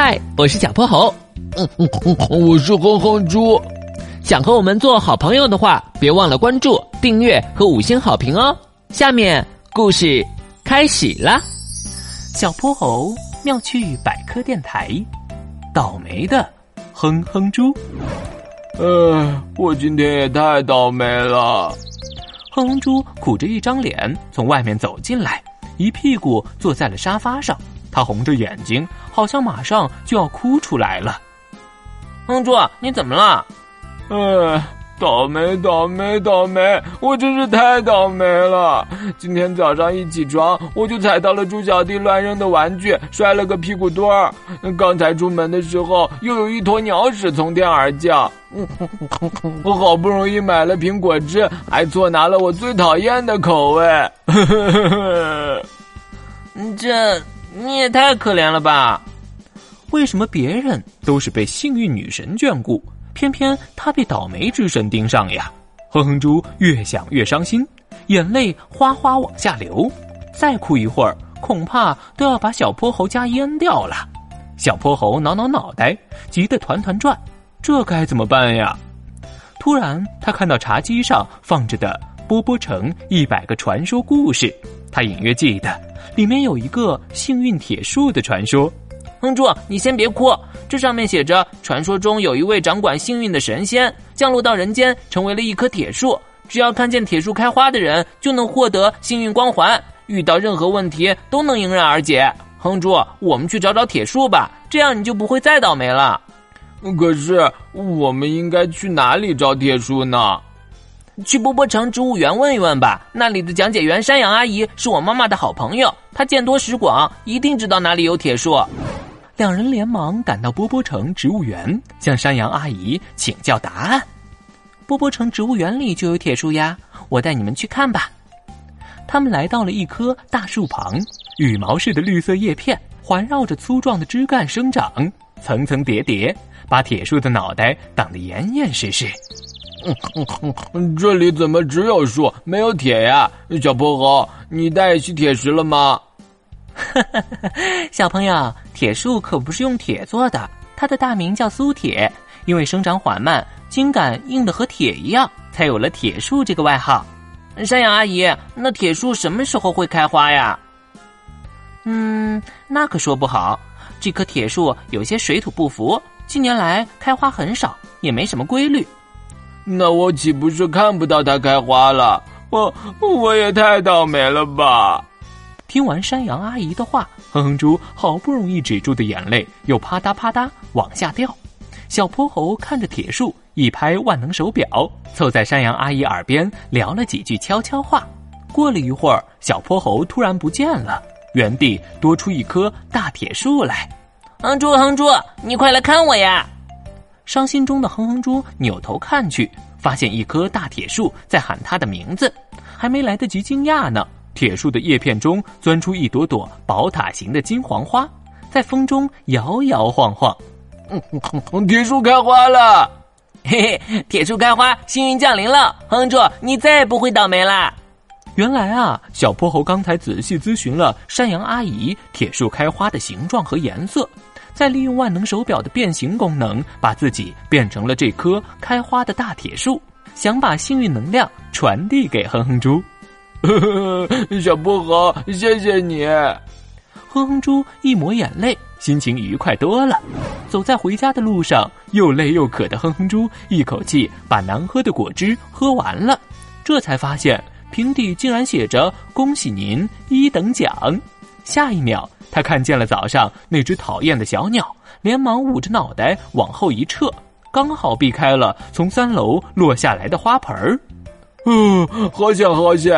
嗨，我是小泼猴。嗯嗯嗯，我是哼哼猪。想和我们做好朋友的话，别忘了关注、订阅和五星好评哦。下面故事开始啦。小泼猴妙趣百科电台，倒霉的哼哼猪。呃，我今天也太倒霉了。哼哼猪苦着一张脸从外面走进来，一屁股坐在了沙发上。他红着眼睛，好像马上就要哭出来了。哼猪，你怎么了？呃，倒霉，倒霉，倒霉！我真是太倒霉了。今天早上一起床，我就踩到了猪小弟乱扔的玩具，摔了个屁股墩儿。刚才出门的时候，又有一坨鸟屎从天而降。我好不容易买了瓶果汁，还错拿了我最讨厌的口味。这。你也太可怜了吧！为什么别人都是被幸运女神眷顾，偏偏他被倒霉之神盯上呀？哼哼猪越想越伤心，眼泪哗哗往下流。再哭一会儿，恐怕都要把小泼猴家淹掉了。小泼猴挠挠脑袋，急得团团转，这该怎么办呀？突然，他看到茶几上放着的《波波城一百个传说故事》，他隐约记得。里面有一个幸运铁树的传说，哼猪，你先别哭，这上面写着，传说中有一位掌管幸运的神仙降落到人间，成为了一棵铁树，只要看见铁树开花的人，就能获得幸运光环，遇到任何问题都能迎刃而解。哼猪，我们去找找铁树吧，这样你就不会再倒霉了。可是，我们应该去哪里找铁树呢？去波波城植物园问一问吧，那里的讲解员山羊阿姨是我妈妈的好朋友，她见多识广，一定知道哪里有铁树。两人连忙赶到波波城植物园，向山羊阿姨请教答案。波波城植物园里就有铁树呀，我带你们去看吧。他们来到了一棵大树旁，羽毛似的绿色叶片环绕着粗壮的枝干生长，层层叠叠，把铁树的脑袋挡得严严实实。嗯嗯嗯这里怎么只有树没有铁呀？小泼猴，你带去铁石了吗？小朋友，铁树可不是用铁做的，它的大名叫苏铁，因为生长缓慢，茎秆硬的和铁一样，才有了铁树这个外号。山羊阿姨，那铁树什么时候会开花呀？嗯，那可说不好。这棵铁树有些水土不服，近年来开花很少，也没什么规律。那我岂不是看不到它开花了？我我也太倒霉了吧！听完山羊阿姨的话，哼哼猪好不容易止住的眼泪又啪嗒啪嗒往下掉。小泼猴看着铁树，一拍万能手表，凑在山羊阿姨耳边聊了几句悄悄话。过了一会儿，小泼猴突然不见了，原地多出一棵大铁树来。哼猪哼猪，你快来看我呀！伤心中的哼哼猪扭头看去，发现一棵大铁树在喊他的名字，还没来得及惊讶呢，铁树的叶片中钻出一朵朵宝塔形的金黄花，在风中摇摇晃晃。铁树开花了，嘿嘿，铁树开花，幸运降临了，哼猪，你再也不会倒霉啦！原来啊，小泼猴刚才仔细咨询了山羊阿姨铁树开花的形状和颜色。再利用万能手表的变形功能，把自己变成了这棵开花的大铁树，想把幸运能量传递给哼哼猪。小薄荷，谢谢你！哼哼猪一抹眼泪，心情愉快多了。走在回家的路上，又累又渴的哼哼猪一口气把难喝的果汁喝完了，这才发现瓶底竟然写着“恭喜您一等奖”。下一秒。他看见了早上那只讨厌的小鸟，连忙捂着脑袋往后一撤，刚好避开了从三楼落下来的花盆儿。嗯，好险好险！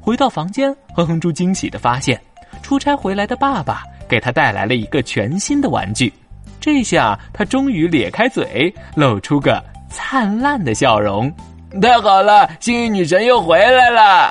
回到房间，哼哼猪惊喜的发现，出差回来的爸爸给他带来了一个全新的玩具。这下他终于咧开嘴，露出个灿烂的笑容。太好了，幸运女神又回来了。